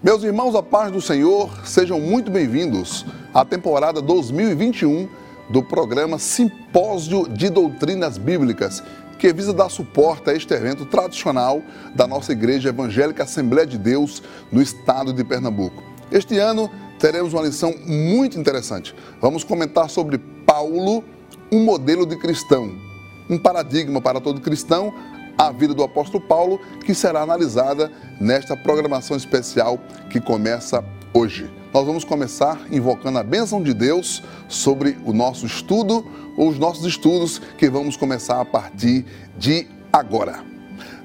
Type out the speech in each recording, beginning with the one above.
Meus irmãos, a paz do Senhor, sejam muito bem-vindos à temporada 2021 do programa Simpósio de Doutrinas Bíblicas, que visa dar suporte a este evento tradicional da nossa Igreja Evangélica Assembleia de Deus no estado de Pernambuco. Este ano teremos uma lição muito interessante. Vamos comentar sobre Paulo, um modelo de cristão, um paradigma para todo cristão a vida do apóstolo Paulo, que será analisada nesta programação especial que começa hoje. Nós vamos começar invocando a bênção de Deus sobre o nosso estudo, ou os nossos estudos que vamos começar a partir de agora.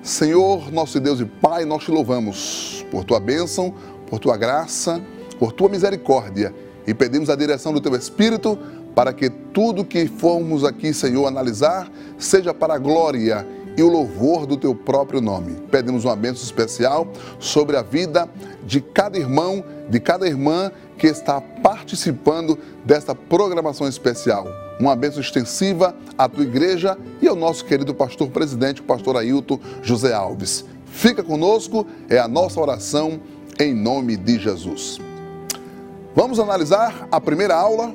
Senhor, nosso Deus e Pai, nós te louvamos por tua bênção, por tua graça, por tua misericórdia e pedimos a direção do teu Espírito para que tudo que formos aqui, Senhor, analisar seja para a glória e o louvor do teu próprio nome. Pedimos uma bênção especial sobre a vida de cada irmão, de cada irmã que está participando desta programação especial. Uma bênção extensiva à tua igreja e ao nosso querido pastor presidente, o pastor Ailton José Alves. Fica conosco, é a nossa oração em nome de Jesus. Vamos analisar a primeira aula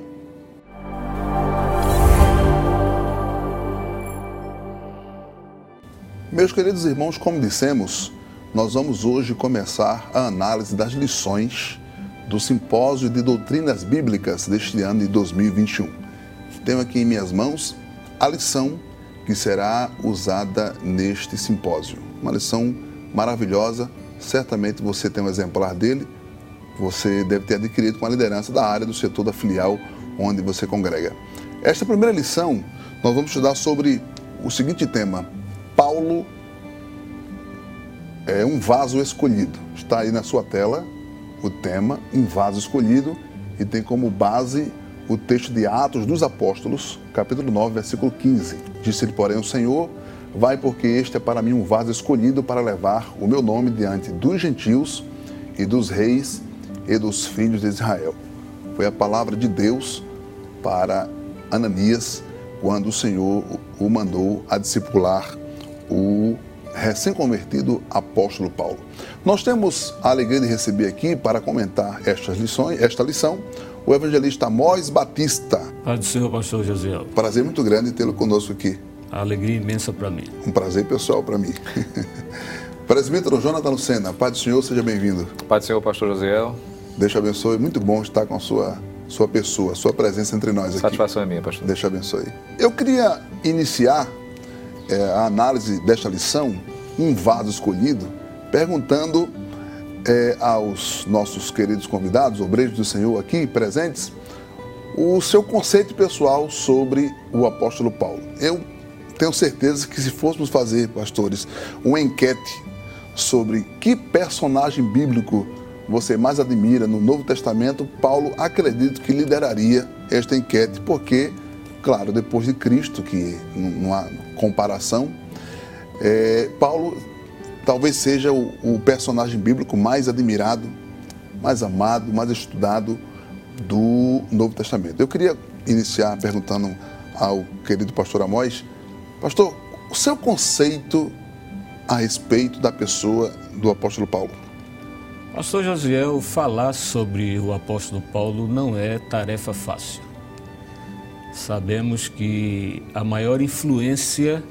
Meus queridos irmãos, como dissemos, nós vamos hoje começar a análise das lições do Simpósio de Doutrinas Bíblicas deste ano de 2021. Tenho aqui em minhas mãos a lição que será usada neste simpósio. Uma lição maravilhosa, certamente você tem um exemplar dele, você deve ter adquirido com a liderança da área do setor da filial onde você congrega. Esta primeira lição, nós vamos estudar sobre o seguinte tema: Paulo é um vaso escolhido. Está aí na sua tela o tema, um vaso escolhido, e tem como base o texto de Atos dos Apóstolos, capítulo 9, versículo 15. Disse-lhe, porém, o Senhor, vai porque este é para mim um vaso escolhido para levar o meu nome diante dos gentios e dos reis e dos filhos de Israel. Foi a palavra de Deus para Ananias quando o Senhor o mandou a discipular o recém-convertido apóstolo Paulo. Nós temos a alegria de receber aqui para comentar estas lições, esta lição, o evangelista Amós Batista. Pai do Senhor, pastor Josiel. Prazer muito grande tê-lo conosco aqui. A alegria imensa para mim. Um prazer pessoal para mim. Presbítero Jonathan Lucena, Pai do Senhor, seja bem-vindo. Pai do Senhor, pastor Josiel. Deus te abençoe, muito bom estar com a sua, sua pessoa, sua presença entre nós aqui. Satisfação é minha, pastor. Deus te abençoe. Eu queria iniciar é, a análise desta lição, um vaso escolhido, perguntando é, aos nossos queridos convidados, obreiros do Senhor aqui presentes, o seu conceito pessoal sobre o apóstolo Paulo. Eu tenho certeza que se fôssemos fazer, pastores, uma enquete sobre que personagem bíblico você mais admira no Novo Testamento, Paulo acredito que lideraria esta enquete, porque claro, depois de Cristo, que não há comparação, é, Paulo talvez seja o, o, personagem bíblico mais admirado, mais amado, mais estudado do Novo Testamento. Eu queria iniciar perguntando ao querido pastor Amós, pastor, o seu conceito a respeito da pessoa do apóstolo Paulo? Pastor Josiel, falar sobre o apóstolo Paulo não é tarefa fácil. Sabemos que a maior influência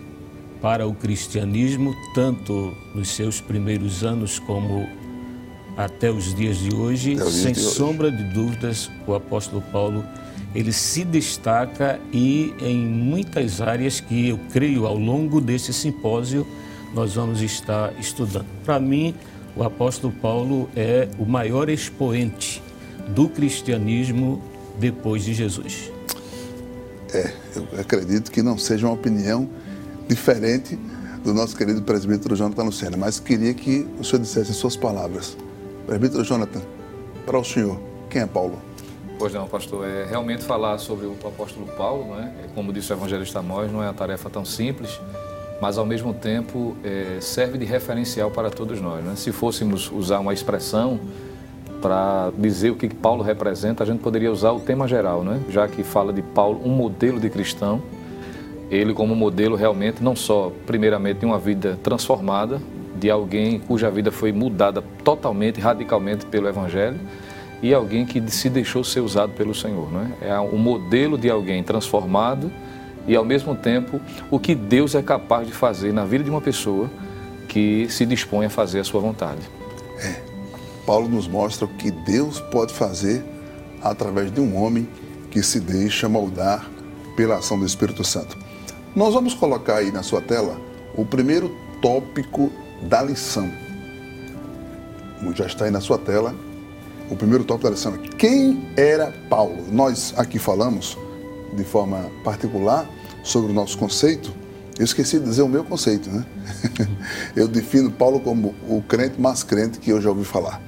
para o cristianismo, tanto nos seus primeiros anos como até os dias de hoje, sem de sombra hoje. de dúvidas, o apóstolo Paulo ele se destaca e em muitas áreas que eu creio ao longo desse simpósio nós vamos estar estudando. Para mim, o apóstolo Paulo é o maior expoente do cristianismo depois de Jesus. É, eu acredito que não seja uma opinião diferente do nosso querido presbítero Jonathan Lucena, mas queria que o senhor dissesse suas palavras. Presbítero Jonathan, para o senhor, quem é Paulo? Pois não, pastor, é realmente falar sobre o apóstolo Paulo, né? como disse o evangelista Amós, não é uma tarefa tão simples, mas ao mesmo tempo é, serve de referencial para todos nós. Né? Se fôssemos usar uma expressão para dizer o que Paulo representa, a gente poderia usar o tema geral, né? já que fala de Paulo, um modelo de cristão. Ele, como modelo, realmente, não só, primeiramente, de uma vida transformada, de alguém cuja vida foi mudada totalmente, radicalmente pelo Evangelho e alguém que se deixou ser usado pelo Senhor. Não é? é um modelo de alguém transformado e, ao mesmo tempo, o que Deus é capaz de fazer na vida de uma pessoa que se dispõe a fazer a sua vontade. É. Paulo nos mostra o que Deus pode fazer através de um homem que se deixa moldar pela ação do Espírito Santo. Nós vamos colocar aí na sua tela o primeiro tópico da lição. Já está aí na sua tela o primeiro tópico da lição. Quem era Paulo? Nós aqui falamos de forma particular sobre o nosso conceito. Eu esqueci de dizer o meu conceito, né? Eu defino Paulo como o crente mais crente que eu já ouvi falar.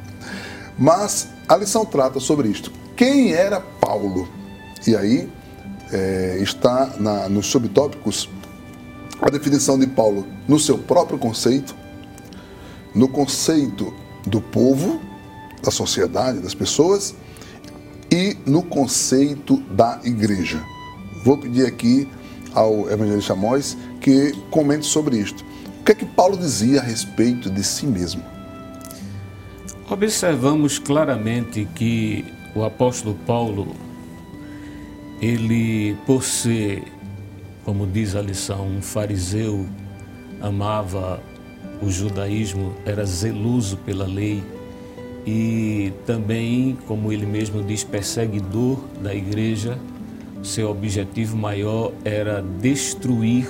Mas a lição trata sobre isto. Quem era Paulo? E aí é, está na, nos subtópicos a definição de Paulo no seu próprio conceito, no conceito do povo, da sociedade, das pessoas e no conceito da igreja. Vou pedir aqui ao evangelista Amós que comente sobre isto. O que é que Paulo dizia a respeito de si mesmo? Observamos claramente que o apóstolo Paulo, ele, por ser, como diz a lição, um fariseu, amava o judaísmo, era zeloso pela lei e também, como ele mesmo diz, perseguidor da igreja. Seu objetivo maior era destruir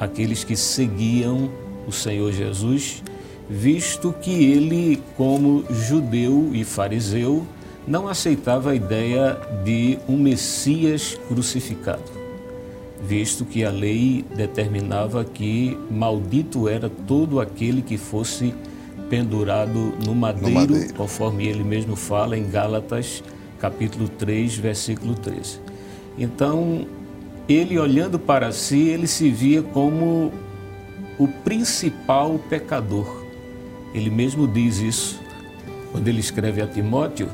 aqueles que seguiam o Senhor Jesus, visto que ele, como judeu e fariseu, não aceitava a ideia de um Messias crucificado, visto que a lei determinava que maldito era todo aquele que fosse pendurado no madeiro, no madeiro, conforme ele mesmo fala em Gálatas, capítulo 3, versículo 13. Então, ele olhando para si, ele se via como o principal pecador. Ele mesmo diz isso quando ele escreve a Timóteo,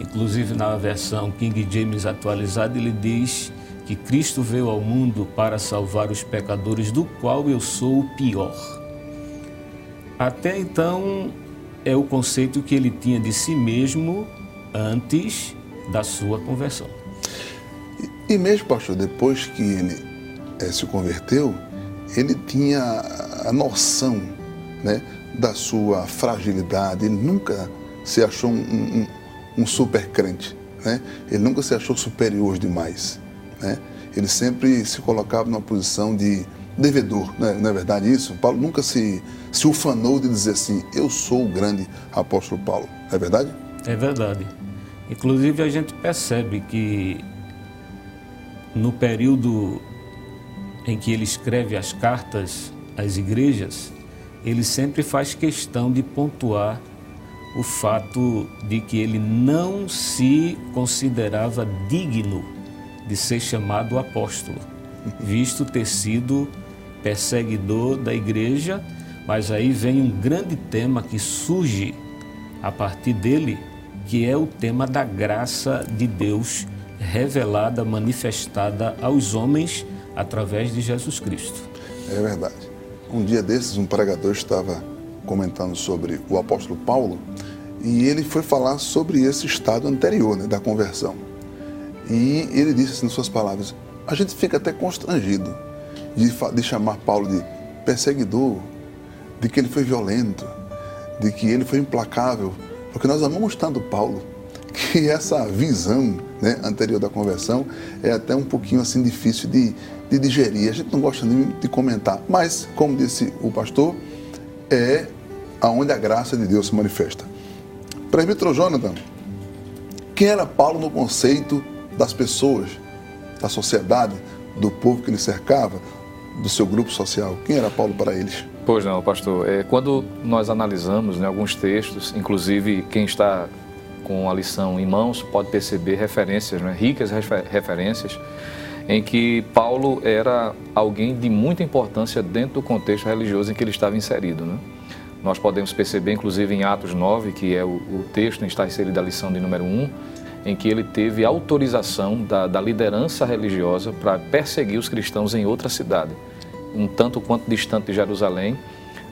inclusive na versão King James atualizada, ele diz que Cristo veio ao mundo para salvar os pecadores, do qual eu sou o pior. Até então, é o conceito que ele tinha de si mesmo antes da sua conversão. E, e mesmo, pastor, depois que ele é, se converteu, ele tinha a noção né, da sua fragilidade, ele nunca se achou um, um, um super crente, né? ele nunca se achou superior demais. Né? Ele sempre se colocava numa posição de devedor, não é, não é verdade isso? Paulo nunca se, se ufanou de dizer assim, eu sou o grande apóstolo Paulo, é verdade? É verdade. Inclusive a gente percebe que no período em que ele escreve as cartas às igrejas, ele sempre faz questão de pontuar o fato de que ele não se considerava digno de ser chamado apóstolo, visto ter sido perseguidor da igreja, mas aí vem um grande tema que surge a partir dele, que é o tema da graça de Deus revelada, manifestada aos homens através de Jesus Cristo. É verdade. Um dia desses, um pregador estava comentando sobre o apóstolo Paulo e ele foi falar sobre esse estado anterior né, da conversão. E ele disse assim, nas suas palavras: a gente fica até constrangido de, de chamar Paulo de perseguidor, de que ele foi violento, de que ele foi implacável, porque nós amamos tanto Paulo que essa visão né, anterior da conversão é até um pouquinho assim difícil de, de digerir. A gente não gosta nem de comentar, mas, como disse o pastor, é aonde a graça de Deus se manifesta. Presbítero Jonathan, quem era Paulo no conceito das pessoas, da sociedade, do povo que ele cercava, do seu grupo social? Quem era Paulo para eles? Pois não, pastor. É, quando nós analisamos né, alguns textos, inclusive quem está com a lição em mãos pode perceber referências, né, ricas refer referências, em que Paulo era alguém de muita importância dentro do contexto religioso em que ele estava inserido. Né? Nós podemos perceber, inclusive, em Atos 9, que é o, o texto em que está inserida a lição de número 1, em que ele teve autorização da, da liderança religiosa para perseguir os cristãos em outra cidade, um tanto quanto distante de Jerusalém,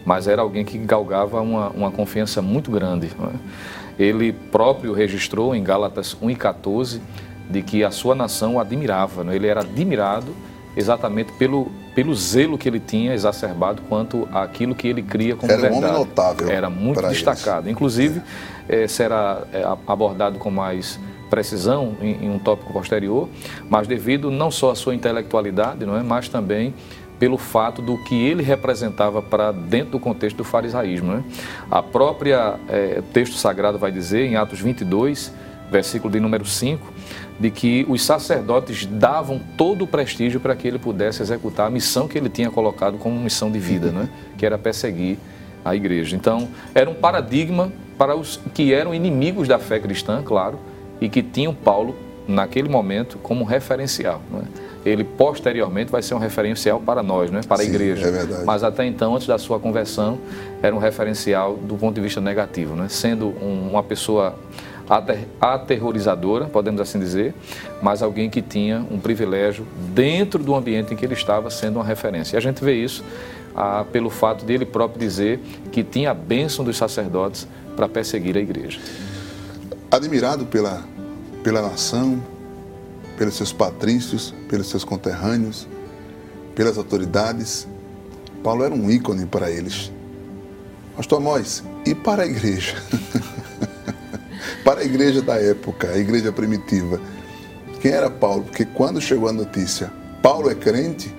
mas era alguém que galgava uma, uma confiança muito grande. É? Ele próprio registrou em Gálatas 1,14 de que a sua nação o admirava, é? ele era admirado exatamente pelo, pelo zelo que ele tinha exacerbado quanto àquilo que ele cria como era verdade. Era um homem notável. Era muito destacado. Eles. Inclusive, é. Eh, será eh, abordado com mais precisão em, em, um tópico posterior, mas devido não só à sua intelectualidade, não é, mas também pelo fato do que ele representava para dentro do contexto do farisaísmo. Né? A própria é, texto sagrado vai dizer, em Atos 22, versículo de número 5, de que os sacerdotes davam todo o prestígio para que ele pudesse executar a missão que ele tinha colocado como missão de vida, né? que era perseguir a igreja. Então, era um paradigma para os que eram inimigos da fé cristã, claro, e que tinham Paulo, naquele momento, como referencial. Né? Ele, posteriormente, vai ser um referencial para nós, né? para a Sim, igreja. É verdade. Mas até então, antes da sua conversão, era um referencial do ponto de vista negativo, né? sendo um, uma pessoa aterrorizadora, podemos assim dizer, mas alguém que tinha um privilégio dentro do ambiente em que ele estava sendo uma referência. E a gente vê isso ah, pelo fato de ele próprio dizer que tinha a bênção dos sacerdotes para perseguir a igreja. Admirado pela, pela nação, pelos seus patrícios, pelos seus conterrâneos, pelas autoridades, Paulo era um ícone para eles. Pastor Amós, e para a igreja? para a igreja da época, a igreja primitiva. Quem era Paulo? Porque quando chegou a notícia, Paulo é crente,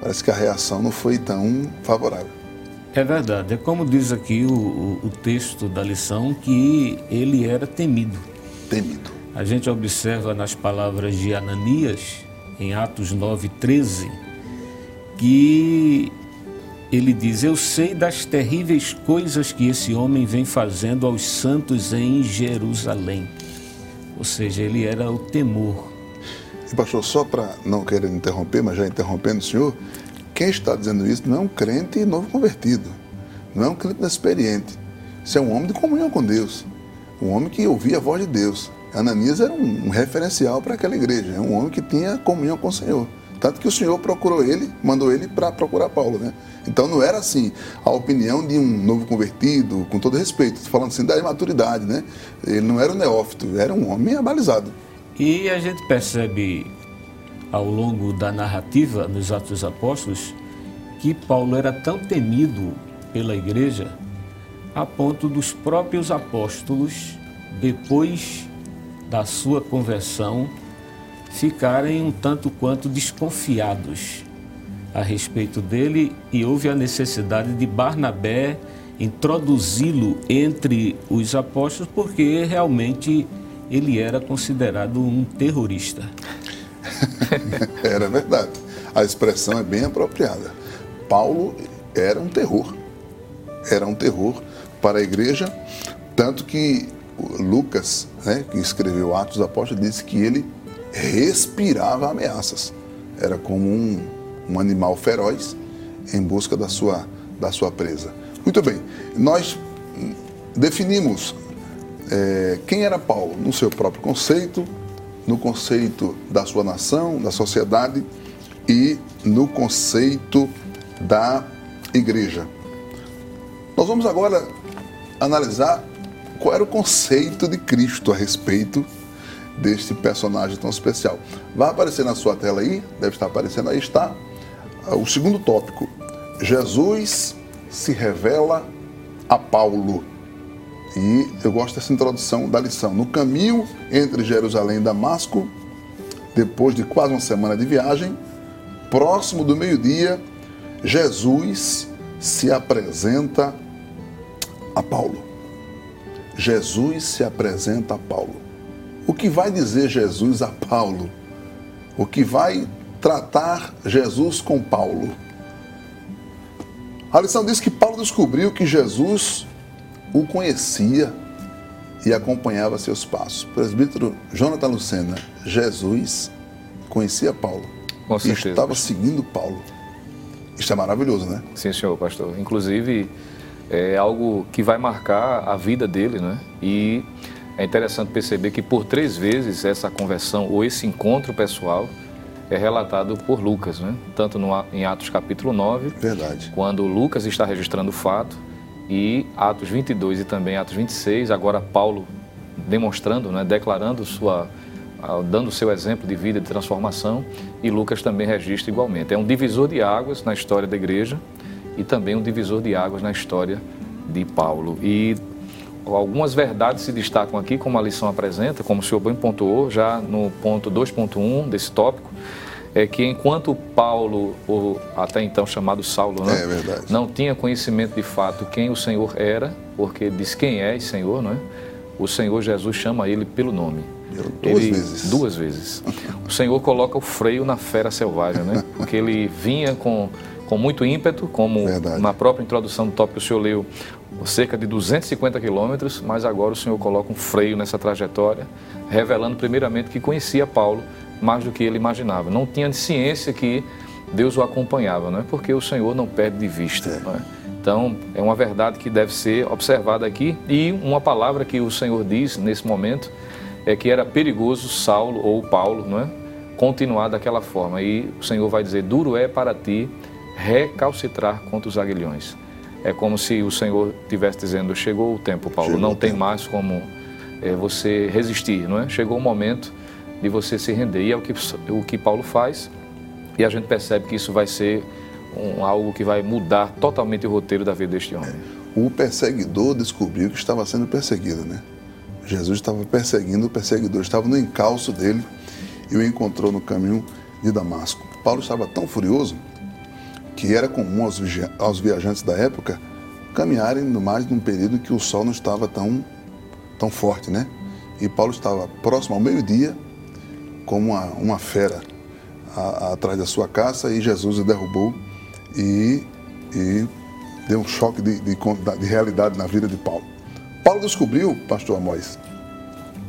parece que a reação não foi tão favorável. É verdade, é como diz aqui o, o, o texto da lição, que ele era temido. Temido. A gente observa nas palavras de Ananias, em Atos 9, 13, que ele diz: Eu sei das terríveis coisas que esse homem vem fazendo aos santos em Jerusalém. Ou seja, ele era o temor. E pastor, só para não querer interromper, mas já interrompendo o senhor, quem está dizendo isso não é um crente novo convertido, não é um crente experiente. Isso é um homem de comunhão com Deus, um homem que ouvia a voz de Deus. Ananias era um, referencial para aquela igreja, é um homem que tinha comunhão com o Senhor. Tanto que o Senhor procurou ele, mandou ele para procurar Paulo, né? Então não era assim a opinião de um novo convertido, com todo respeito, falando assim da imaturidade, né? Ele não era um neófito, era um homem abalizado. E a gente percebe ao longo da narrativa nos Atos dos Apóstolos que Paulo era tão temido pela igreja a ponto dos próprios apóstolos, depois da sua conversão, ficarem um tanto quanto desconfiados a respeito dele e houve a necessidade de Barnabé introduzi-lo entre os apóstolos porque realmente ele era considerado um terrorista. era verdade. A expressão é bem apropriada. Paulo era um terror. Era um terror para a igreja, tanto que Lucas, né, que escreveu Atos Apóstolos, disse que ele respirava ameaças. Era como um, um animal feroz em busca da sua, da sua presa. Muito bem, nós definimos é, quem era Paulo no seu próprio conceito, no conceito da sua nação, da sociedade e no conceito da igreja. Nós vamos agora analisar qual era o conceito de Cristo a respeito deste personagem tão especial. Vai aparecer na sua tela aí, deve estar aparecendo aí, está o segundo tópico. Jesus se revela a Paulo. E eu gosto dessa introdução da lição. No caminho entre Jerusalém e Damasco, depois de quase uma semana de viagem, próximo do meio-dia, Jesus se apresenta a Paulo. Jesus se apresenta a Paulo. O que vai dizer Jesus a Paulo? O que vai tratar Jesus com Paulo? A lição diz que Paulo descobriu que Jesus o conhecia e acompanhava seus passos. presbítero Jonathan Lucena, Jesus conhecia Paulo com e estava seguindo Paulo. Isso é maravilhoso, né? Sim, senhor pastor. Inclusive, é algo que vai marcar a vida dele, né? E é interessante perceber que por três vezes essa conversão ou esse encontro pessoal é relatado por Lucas, né? tanto no, em Atos capítulo 9, Verdade. quando Lucas está registrando o fato, e Atos 22 e também Atos 26, agora Paulo demonstrando, né, declarando sua, dando o seu exemplo de vida, de transformação, e Lucas também registra igualmente. É um divisor de águas na história da igreja e também um divisor de águas na história de Paulo. E algumas verdades se destacam aqui, como a lição apresenta, como o senhor bem pontuou, já no ponto 2.1 desse tópico, é que enquanto Paulo, ou até então chamado Saulo, né, é não tinha conhecimento de fato quem o Senhor era, porque diz quem é Senhor, não é? o Senhor Jesus chama ele pelo nome. Duas ele, vezes. Duas vezes. O Senhor coloca o freio na fera selvagem, né? Porque ele vinha com, com muito ímpeto, como Verdade. na própria introdução do tópico o senhor leu, cerca de 250 quilômetros, mas agora o Senhor coloca um freio nessa trajetória, revelando primeiramente que conhecia Paulo mais do que ele imaginava. Não tinha ciência que Deus o acompanhava, não é? Porque o Senhor não perde de vista, é. é? Então, é uma verdade que deve ser observada aqui e uma palavra que o Senhor diz nesse momento é que era perigoso Saulo ou Paulo, não é? Continuar daquela forma. E o Senhor vai dizer: duro é para ti recalcitrar contra os aguilhões. É como se o Senhor estivesse dizendo: chegou o tempo, Paulo, chegou não tem tempo. mais como é, você resistir, não é? Chegou o momento de você se render. E é o que, o que Paulo faz, e a gente percebe que isso vai ser um, algo que vai mudar totalmente o roteiro da vida deste homem. O perseguidor descobriu que estava sendo perseguido, né? Jesus estava perseguindo, o perseguidor estava no encalço dele e o encontrou no caminho de Damasco. Paulo estava tão furioso que era comum aos, aos viajantes da época caminharem no mais num período que o sol não estava tão, tão forte, né? E Paulo estava próximo ao meio-dia, como uma, uma fera a, a, atrás da sua caça, e Jesus o derrubou e, e deu um choque de, de, de realidade na vida de Paulo. Paulo descobriu, pastor Amós,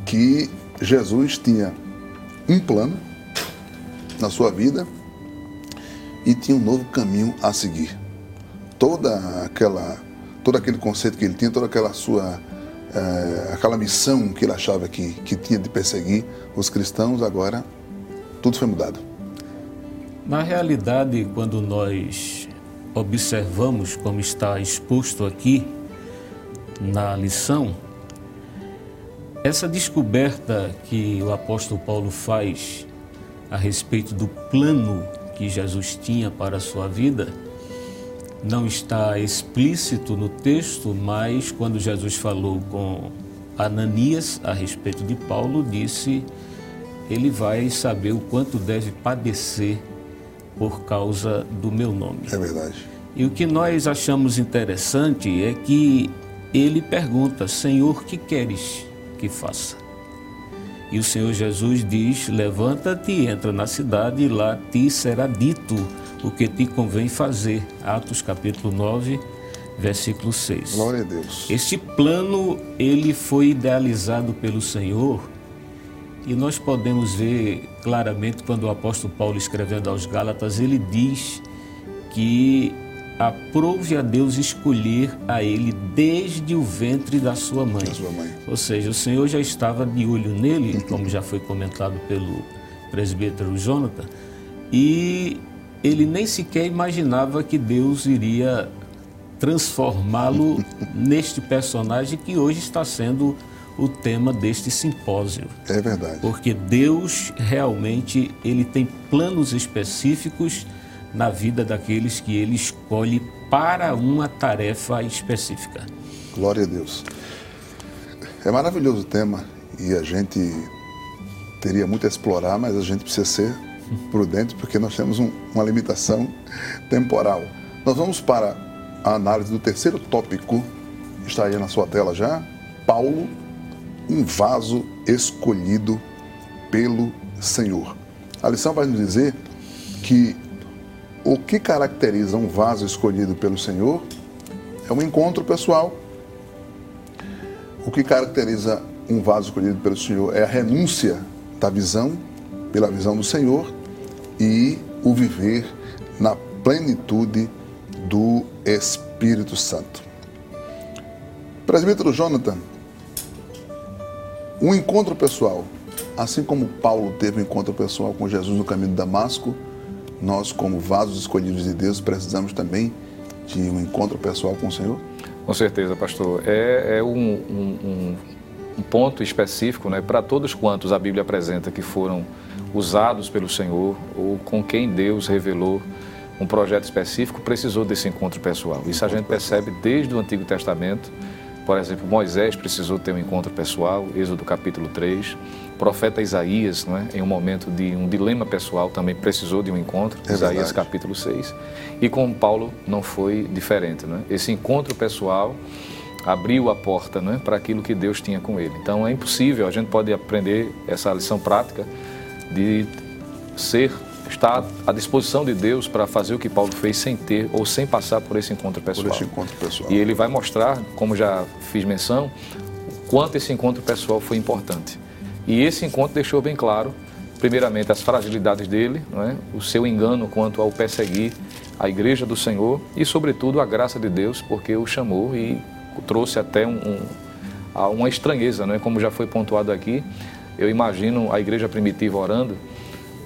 que Jesus tinha um plano na sua vida e tinha um novo caminho a seguir. Toda aquela, todo aquele conceito que ele tinha, toda aquela sua, é, aquela missão que ele achava que, que tinha de perseguir os cristãos, agora tudo foi mudado. Na realidade, quando nós observamos como está exposto aqui na lição, essa descoberta que o apóstolo Paulo faz a respeito do plano que Jesus tinha para a sua vida não está explícito no texto, mas quando Jesus falou com Ananias a respeito de Paulo, disse: ele vai saber o quanto deve padecer por causa do meu nome. É verdade. E o que nós achamos interessante é que ele pergunta: Senhor, que queres que faça? E o Senhor Jesus diz: Levanta-te, entra na cidade e lá te será dito o que te convém fazer. Atos capítulo 9, versículo 6. Glória a Deus. Este plano ele foi idealizado pelo Senhor e nós podemos ver claramente quando o apóstolo Paulo escrevendo aos Gálatas, ele diz que aprove a Deus escolher a ele desde o ventre da sua mãe. Da sua mãe. Ou seja, o Senhor já estava de olho nele, como já foi comentado pelo presbítero Jonathan, e ele nem sequer imaginava que Deus iria transformá-lo neste personagem que hoje está sendo o tema deste simpósio. É verdade. Porque Deus realmente ele tem planos específicos na vida daqueles que ele escolhe para uma tarefa específica. Glória a Deus. É maravilhoso o tema e a gente teria muito a explorar, mas a gente precisa ser prudente porque nós temos um, uma limitação temporal. Nós vamos para a análise do terceiro tópico, está aí na sua tela já. Paulo um vaso escolhido pelo Senhor. A lição vai nos dizer que o que caracteriza um vaso escolhido pelo Senhor é um encontro pessoal. O que caracteriza um vaso escolhido pelo Senhor é a renúncia da visão, pela visão do Senhor, e o viver na plenitude do Espírito Santo. Presbítero Jonathan, um encontro pessoal assim como Paulo teve um encontro pessoal com Jesus no caminho de Damasco, nós, como vasos escolhidos de Deus, precisamos também de um encontro pessoal com o Senhor? Com certeza, pastor. É, é um, um, um, ponto específico né, para todos quantos a Bíblia apresenta que foram usados pelo Senhor ou com quem Deus revelou um projeto específico, precisou desse encontro pessoal. Isso a gente percebe desde o Antigo Testamento. Por exemplo, Moisés precisou ter um encontro pessoal, Êxodo capítulo 3. O profeta Isaías, não é? em um momento de um dilema pessoal, também precisou de um encontro, é Isaías verdade. capítulo 6. E com Paulo não foi diferente. Não é? Esse encontro pessoal abriu a porta é? para aquilo que Deus tinha com ele. Então é impossível, a gente pode aprender essa lição prática de ser estar à disposição de Deus para fazer o que Paulo fez sem ter ou sem passar por esse encontro pessoal. Por esse encontro pessoal. E ele vai mostrar, como já fiz menção, quanto esse encontro pessoal foi importante. E esse encontro deixou bem claro, primeiramente, as fragilidades dele, é? o seu engano quanto ao perseguir a igreja do Senhor e, sobretudo, a graça de Deus, porque o chamou e trouxe até um, um, uma estranheza, é? como já foi pontuado aqui. Eu imagino a igreja primitiva orando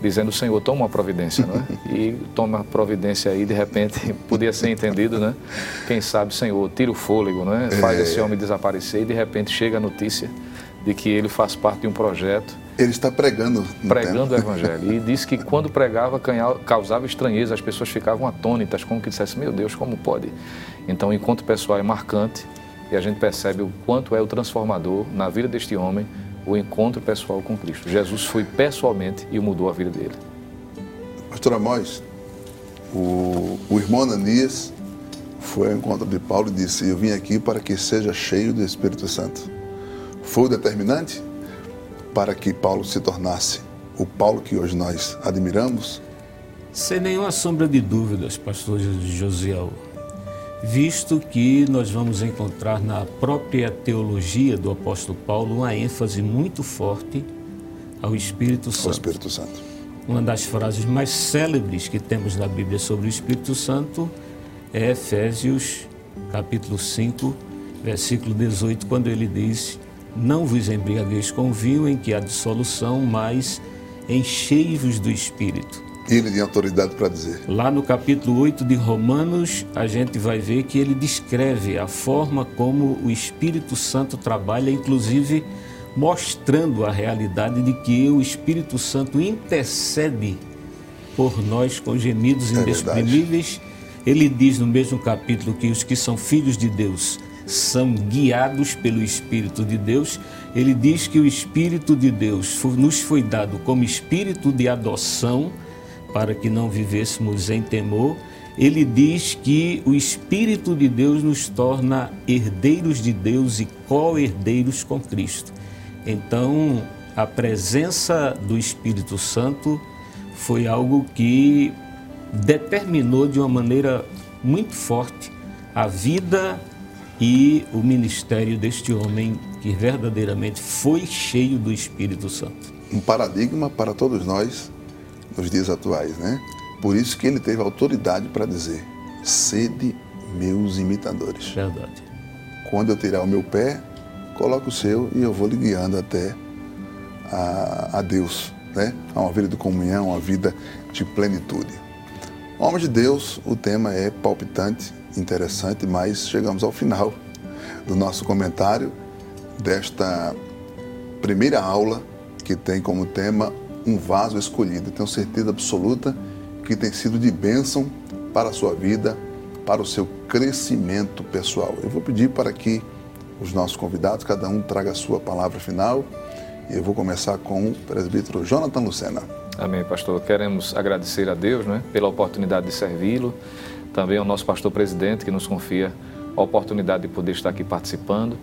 dizendo, Senhor, toma uma providência, né? E toma providência aí, de repente, podia ser entendido, né? Quem sabe, Senhor, tira o fôlego, né? Faz é. esse homem desaparecer e de repente chega a notícia de que ele faz parte de um projeto. Ele está pregando. Pregando o Evangelho. E disse que quando pregava causava estranheza, as pessoas ficavam atônitas, como que dissessem, meu Deus, como pode? Então o encontro pessoal é marcante e a gente percebe o quanto é o transformador na vida deste homem o encontro pessoal com Cristo. Jesus foi pessoalmente e mudou a vida dele. Pastor Amós, o, o irmão Ananias foi ao encontro de Paulo e disse: Eu vim aqui para que seja cheio do Espírito Santo. Foi o determinante para que Paulo se tornasse o Paulo que hoje nós admiramos? Sem nenhuma sombra de dúvidas, pastor Josiel visto que nós vamos encontrar na própria teologia do apóstolo Paulo uma ênfase muito forte ao Espírito Santo. Ao Espírito Santo. Uma das frases mais célebres que temos na Bíblia sobre o Espírito Santo é Efésios, capítulo 5, versículo 18, quando ele diz: Não vos embriagueis com vinho em que há dissolução, mas enchei-vos do Espírito ele tem autoridade para dizer. Lá no capítulo 8 de Romanos, a gente vai ver que ele descreve a forma como o Espírito Santo trabalha, inclusive mostrando a realidade de que o Espírito Santo intercede por nós com gemidos é inexprimíveis. Ele diz no mesmo capítulo que os que são filhos de Deus são guiados pelo Espírito de Deus. Ele diz que o Espírito de Deus nos foi dado como espírito de adoção para que não vivêssemos em temor, ele diz que o Espírito de Deus nos torna herdeiros de Deus e co-herdeiros com Cristo. Então, a presença do Espírito Santo foi algo que determinou de uma maneira muito forte a vida e o ministério deste homem que verdadeiramente foi cheio do Espírito Santo. Um paradigma para todos nós nos dias atuais, né? Por isso que ele teve autoridade para dizer: sede meus imitadores. Verdade. Quando eu tirar o meu pé, coloque o seu e eu vou lhe guiando até a, a Deus, né? A uma vida de comunhão, uma vida de plenitude. Homem de Deus, o tema é palpitante, interessante, mas chegamos ao final do nosso comentário desta primeira aula que tem como tema um vaso escolhido. Tenho certeza absoluta que tem sido de bênção para a sua vida, para o seu crescimento pessoal. Eu vou pedir para que os nossos convidados, cada um traga a sua palavra final. E eu vou começar com o presbítero Jonathan Lucena. Amém, pastor. Queremos agradecer a Deus né, pela oportunidade de servi-lo, também ao nosso pastor presidente que nos confia a oportunidade de poder estar aqui participando,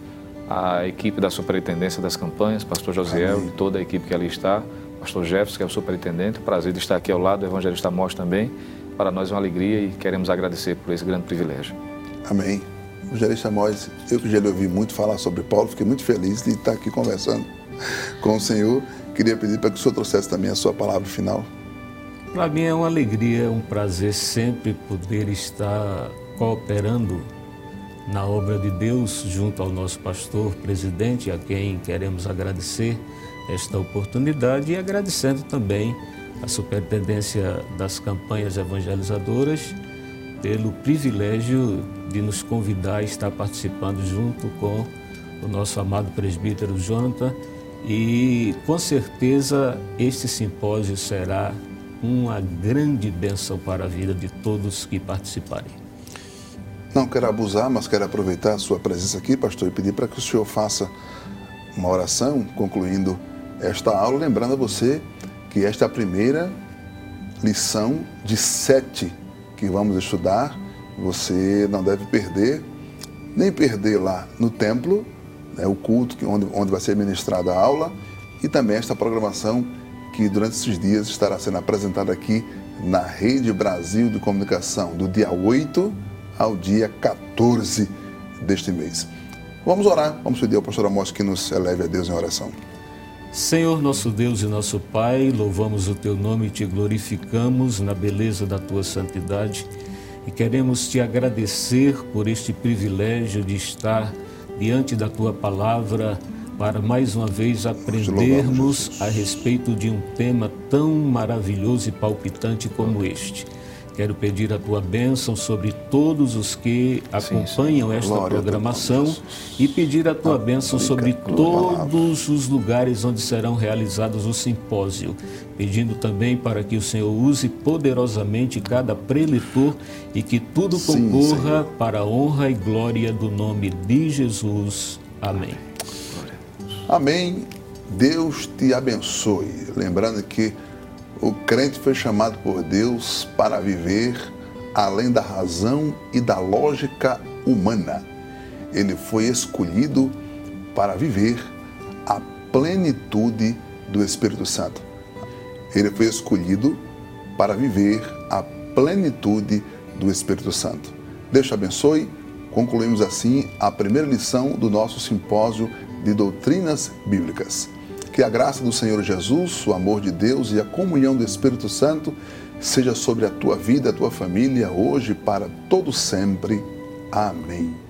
a equipe da Superintendência das Campanhas, pastor Josiel Amém. e toda a equipe que ali está, pastor Jefferson, que é o superintendente. Prazer de estar aqui ao lado do evangelista Mós também. Para nós é uma alegria e queremos agradecer por esse grande privilégio. Amém. Evangelista Mós, eu que já lhe ouvi muito falar sobre Paulo, fiquei muito feliz de estar aqui conversando com o Senhor. Queria pedir para que o Senhor trouxesse também a sua palavra final. Para mim é uma alegria, um prazer sempre poder estar cooperando na obra de Deus junto ao nosso pastor, presidente, a quem queremos agradecer esta oportunidade e agradecendo também a Superintendência das Campanhas Evangelizadoras pelo privilégio de nos convidar a estar participando junto com o nosso amado presbítero Jonathan e com certeza este simpósio será uma grande bênção para a vida de todos que participarem. Não quero abusar, mas quero aproveitar a sua presença aqui, pastor, e pedir para que o senhor faça uma oração concluindo esta aula, lembrando a você que esta é a primeira lição de sete que vamos estudar. Você não deve perder, nem perder lá no templo, né, o culto onde, onde vai ser ministrada a aula, e também esta programação que durante esses dias estará sendo apresentada aqui na Rede Brasil de Comunicação, do dia 8 ao dia 14 deste mês. Vamos orar, vamos pedir ao pastor Amós que nos eleve a Deus em oração. Senhor nosso Deus e nosso Pai, louvamos o teu nome e te glorificamos na beleza da tua santidade e queremos te agradecer por este privilégio de estar diante da tua palavra para mais uma vez aprendermos a respeito de um tema tão maravilhoso e palpitante como este. Quero pedir a tua bênção sobre todos os que acompanham sim, sim. esta Glória programação e pedir a tua bênção sobre todos os lugares onde serão realizados o simpósio, pedindo também para que o Senhor use poderosamente cada preletor e que tudo concorra sim, para a honra e glória do nome de Jesus. Amém. Amém. Deus te abençoe. Lembrando que o crente foi chamado por Deus para viver além da razão e da lógica humana. Ele foi escolhido para viver a plenitude do Espírito Santo. Ele foi escolhido para viver a plenitude do Espírito Santo. Deus te abençoe. Concluímos assim a primeira lição do nosso simpósio de doutrinas bíblicas. Que a graça do Senhor Jesus, o amor de Deus e a comunhão do Espírito Santo seja sobre a tua vida, a tua família, hoje para todo sempre. Amém.